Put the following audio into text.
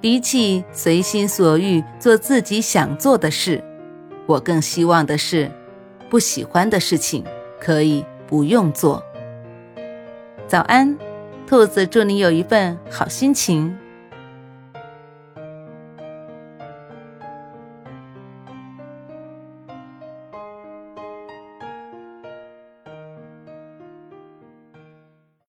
比起随心所欲做自己想做的事，我更希望的是，不喜欢的事情可以不用做。早安，兔子，祝你有一份好心情。